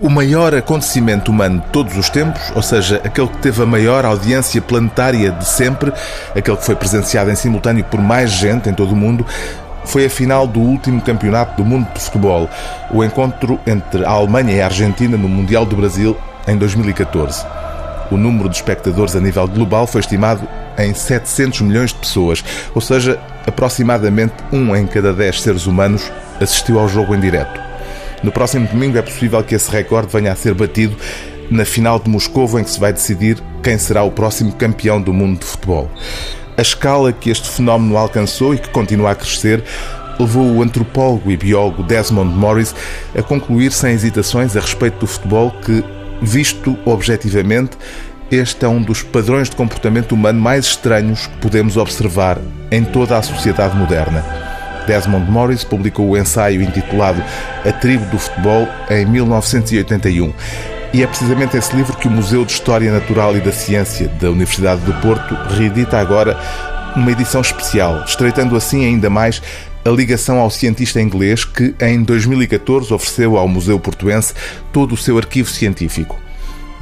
o maior acontecimento humano de todos os tempos, ou seja, aquele que teve a maior audiência planetária de sempre, aquele que foi presenciado em simultâneo por mais gente em todo o mundo, foi a final do último campeonato do mundo de futebol, o encontro entre a Alemanha e a Argentina no Mundial do Brasil em 2014. O número de espectadores a nível global foi estimado em 700 milhões de pessoas, ou seja, aproximadamente um em cada dez seres humanos assistiu ao jogo em direto. No próximo domingo é possível que esse recorde venha a ser batido na final de Moscou, em que se vai decidir quem será o próximo campeão do mundo de futebol. A escala que este fenómeno alcançou e que continua a crescer levou o antropólogo e biólogo Desmond Morris a concluir sem hesitações a respeito do futebol que, visto objetivamente, este é um dos padrões de comportamento humano mais estranhos que podemos observar em toda a sociedade moderna. Desmond Morris publicou o ensaio intitulado A Tribo do Futebol em 1981. E é precisamente esse livro que o Museu de História Natural e da Ciência da Universidade do Porto reedita agora numa edição especial, estreitando assim ainda mais a ligação ao cientista inglês que, em 2014, ofereceu ao Museu Portuense todo o seu arquivo científico.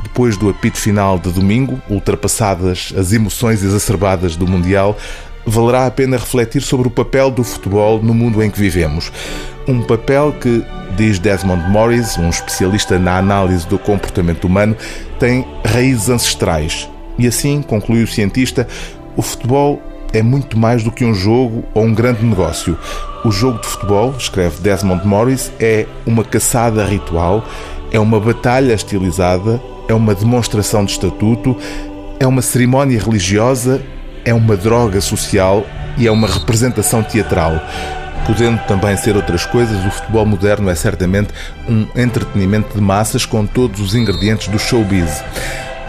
Depois do apito final de domingo, ultrapassadas as emoções exacerbadas do Mundial, valerá a pena refletir sobre o papel do futebol no mundo em que vivemos. Um papel que, diz Desmond Morris, um especialista na análise do comportamento humano, tem raízes ancestrais. E assim, conclui o cientista, o futebol é muito mais do que um jogo ou um grande negócio. O jogo de futebol, escreve Desmond Morris, é uma caçada ritual, é uma batalha estilizada, é uma demonstração de estatuto, é uma cerimónia religiosa é uma droga social e é uma representação teatral. Podendo também ser outras coisas, o futebol moderno é certamente um entretenimento de massas com todos os ingredientes do showbiz.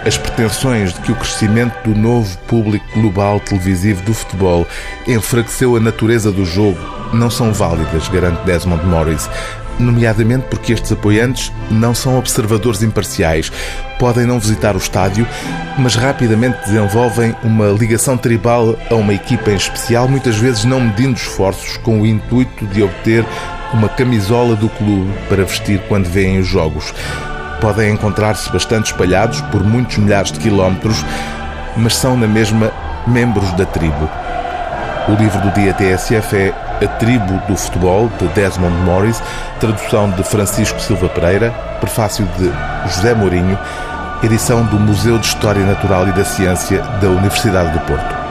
As pretensões de que o crescimento do novo público global televisivo do futebol enfraqueceu a natureza do jogo não são válidas, garante Desmond Morris nomeadamente porque estes apoiantes não são observadores imparciais. Podem não visitar o estádio, mas rapidamente desenvolvem uma ligação tribal a uma equipa em especial, muitas vezes não medindo esforços com o intuito de obter uma camisola do clube para vestir quando veem os jogos. Podem encontrar-se bastante espalhados por muitos milhares de quilómetros, mas são na mesma membros da tribo. O livro do dia TSF é A Tribo do Futebol, de Desmond Morris, tradução de Francisco Silva Pereira, prefácio de José Mourinho, edição do Museu de História Natural e da Ciência da Universidade do Porto.